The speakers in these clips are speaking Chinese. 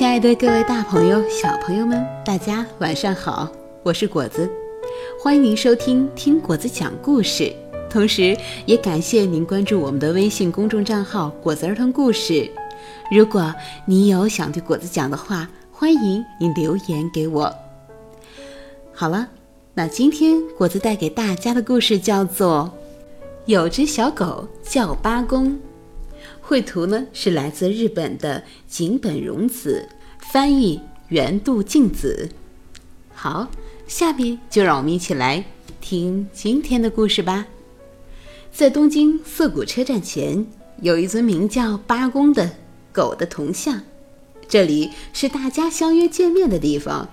亲爱的各位大朋友、小朋友们，大家晚上好！我是果子，欢迎您收听听果子讲故事，同时也感谢您关注我们的微信公众账号“果子儿童故事”。如果你有想对果子讲的话，欢迎您留言给我。好了，那今天果子带给大家的故事叫做《有只小狗叫八公》。绘图呢是来自日本的井本荣子，翻译原度静子。好，下面就让我们一起来听今天的故事吧。在东京涩谷车站前，有一尊名叫八公的狗的铜像，这里是大家相约见面的地方。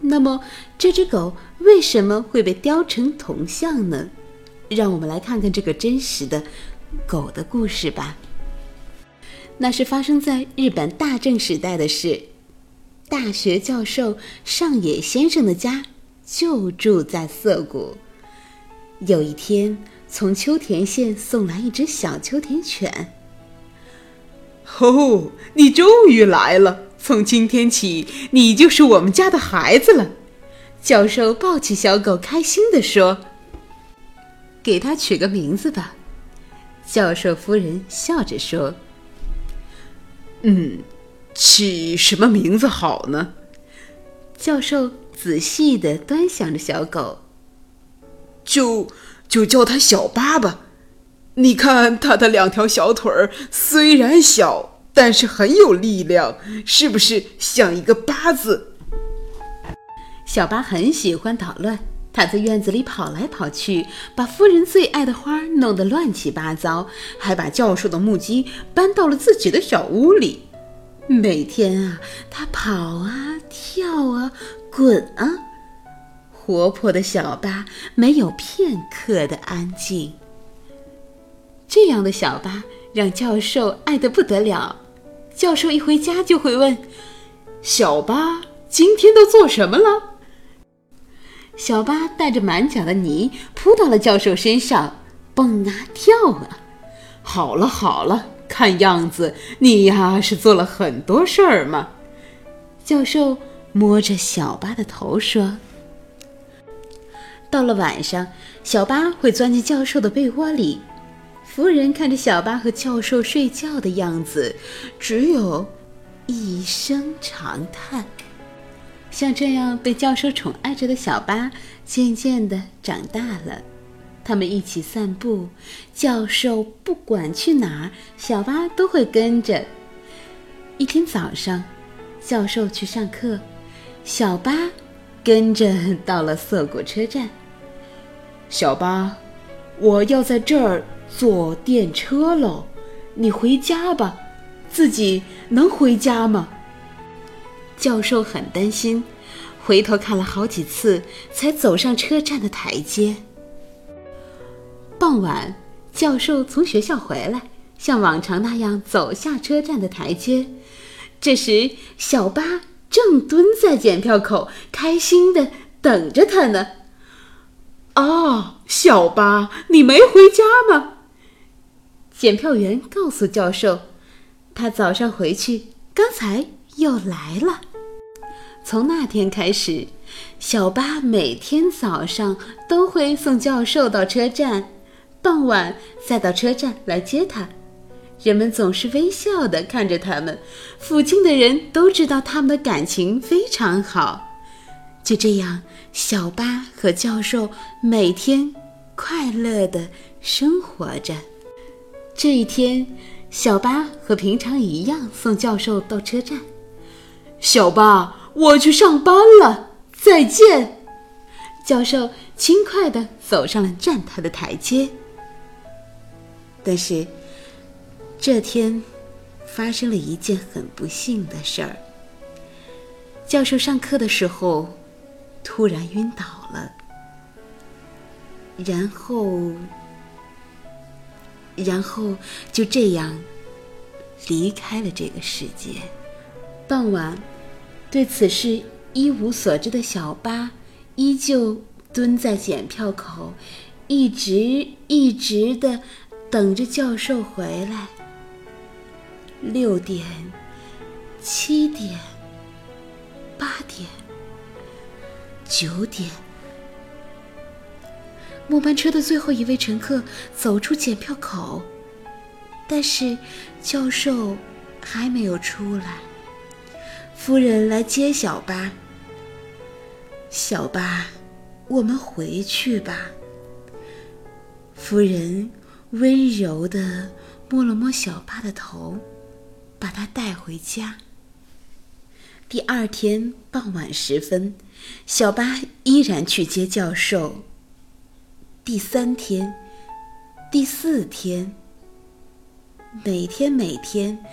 那么，这只狗为什么会被雕成铜像呢？让我们来看看这个真实的狗的故事吧。那是发生在日本大正时代的事。大学教授上野先生的家就住在涩谷。有一天，从秋田县送来一只小秋田犬。哦，你终于来了！从今天起，你就是我们家的孩子了。教授抱起小狗，开心地说：“给它取个名字吧。”教授夫人笑着说。嗯，起什么名字好呢？教授仔细的端详着小狗。就就叫它小八吧。你看它的两条小腿儿，虽然小，但是很有力量，是不是像一个八字？小八很喜欢捣乱，它在院子里跑来跑去，把夫人最爱的花弄得乱七八糟，还把教授的木屐搬到了自己的小屋里。每天啊，他跑啊，跳啊，滚啊，活泼的小八没有片刻的安静。这样的小八让教授爱得不得了。教授一回家就会问：“小八今天都做什么了？”小八带着满脚的泥扑到了教授身上，蹦啊跳啊。好了好了，看样子你呀是做了很多事儿嘛。教授摸着小八的头说：“到了晚上，小八会钻进教授的被窝里。夫人看着小八和教授睡觉的样子，只有一声长叹。”像这样被教授宠爱着的小八，渐渐的长大了。他们一起散步，教授不管去哪儿，小八都会跟着。一天早上，教授去上课，小八跟着到了涩谷车站。小八，我要在这儿坐电车喽，你回家吧。自己能回家吗？教授很担心，回头看了好几次，才走上车站的台阶。傍晚，教授从学校回来，像往常那样走下车站的台阶。这时，小八正蹲在检票口，开心的等着他呢。啊，小八，你没回家吗？检票员告诉教授，他早上回去，刚才又来了。从那天开始，小八每天早上都会送教授到车站，傍晚再到车站来接他。人们总是微笑地看着他们，附近的人都知道他们的感情非常好。就这样，小八和教授每天快乐地生活着。这一天，小八和平常一样送教授到车站。小八。我去上班了，再见。教授轻快地走上了站台的台阶。但是，这天发生了一件很不幸的事儿。教授上课的时候突然晕倒了，然后，然后就这样离开了这个世界。傍晚。对此事一无所知的小八，依旧蹲在检票口，一直一直的等着教授回来。六点、七点、八点、九点，末班车的最后一位乘客走出检票口，但是教授还没有出来。夫人来接小巴。小巴，我们回去吧。夫人温柔地摸了摸小巴的头，把他带回家。第二天傍晚时分，小巴依然去接教授。第三天、第四天，每天每天，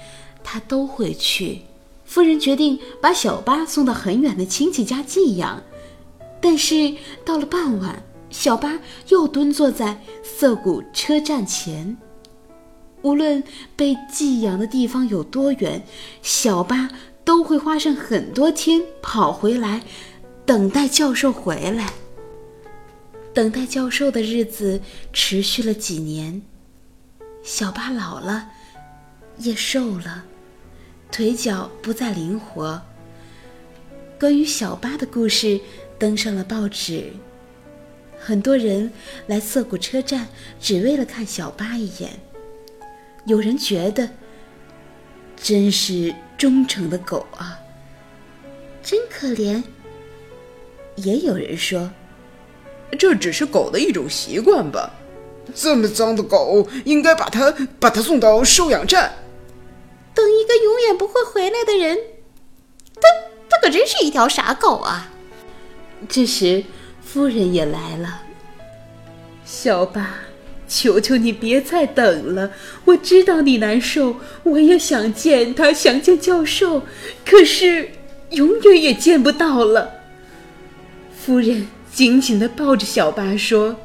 他都会去。夫人决定把小巴送到很远的亲戚家寄养。但是到了傍晚，小巴又蹲坐在涩谷车站前。无论被寄养的地方有多远，小巴都会花上很多天跑回来，等待教授回来。等待教授的日子持续了几年，小巴老了，也瘦了，腿脚不再灵活。关于小巴的故事。登上了报纸，很多人来涩谷车站只为了看小巴一眼。有人觉得，真是忠诚的狗啊，真可怜。也有人说，这只是狗的一种习惯吧。这么脏的狗，应该把它把它送到收养站。等一个永远不会回来的人，他他可真是一条傻狗啊！这时，夫人也来了。小八，求求你别再等了！我知道你难受，我也想见他，想见教授，可是永远也见不到了。夫人紧紧的抱着小八说：“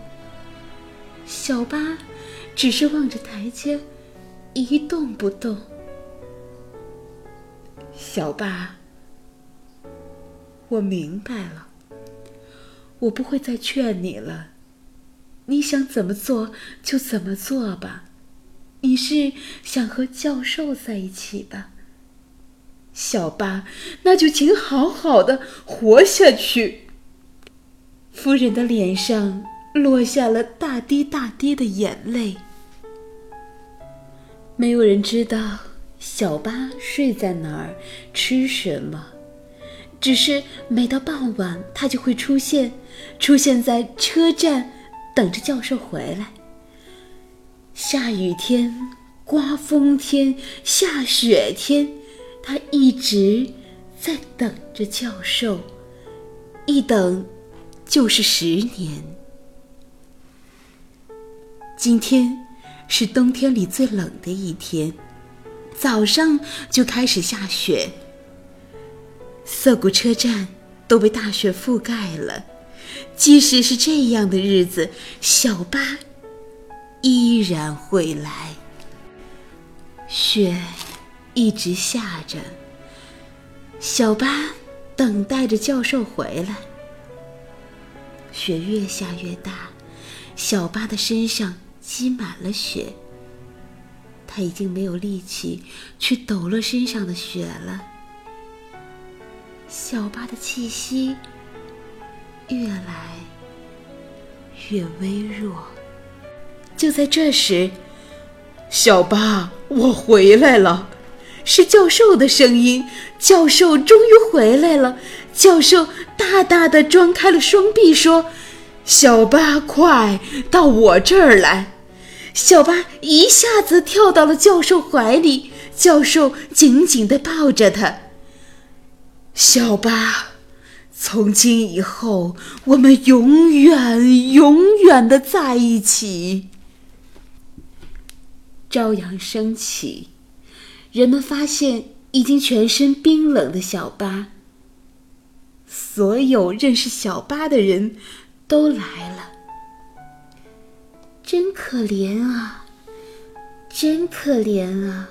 小八，只是望着台阶，一动不动。”小八，我明白了。我不会再劝你了，你想怎么做就怎么做吧。你是想和教授在一起吧，小巴？那就请好好的活下去。夫人的脸上落下了大滴大滴的眼泪。没有人知道小巴睡在哪儿，吃什么。只是每到傍晚，他就会出现，出现在车站，等着教授回来。下雨天、刮风天、下雪天，他一直在等着教授，一等就是十年。今天是冬天里最冷的一天，早上就开始下雪。涩谷车站都被大雪覆盖了，即使是这样的日子，小巴依然会来。雪一直下着，小巴等待着教授回来。雪越下越大，小巴的身上积满了雪，他已经没有力气去抖落身上的雪了。小巴的气息越来越微弱。就在这时，小巴，我回来了，是教授的声音。教授终于回来了。教授大大的张开了双臂，说：“小巴，快到我这儿来！”小巴一下子跳到了教授怀里，教授紧紧的抱着他。小巴，从今以后，我们永远、永远的在一起。朝阳升起，人们发现已经全身冰冷的小巴。所有认识小巴的人都来了。真可怜啊！真可怜啊！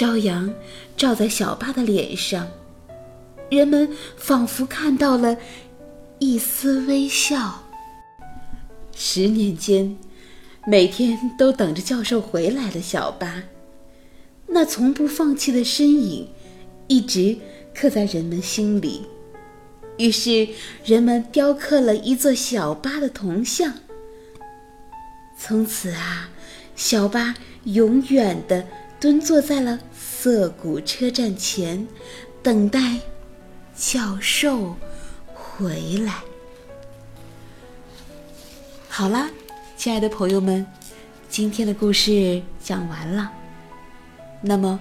朝阳照在小巴的脸上，人们仿佛看到了一丝微笑。十年间，每天都等着教授回来的小巴，那从不放弃的身影，一直刻在人们心里。于是，人们雕刻了一座小巴的铜像。从此啊，小巴永远地蹲坐在了涩谷车站前，等待教授回来。好啦，亲爱的朋友们，今天的故事讲完了。那么，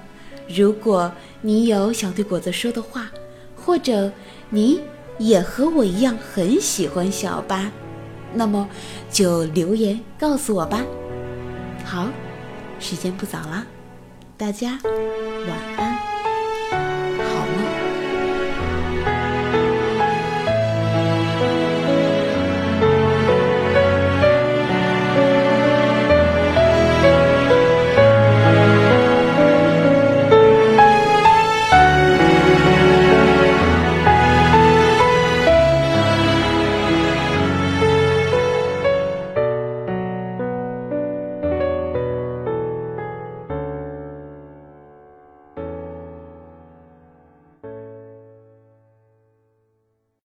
如果你有想对果子说的话，或者你……也和我一样很喜欢小巴，那么就留言告诉我吧。好，时间不早了，大家晚安。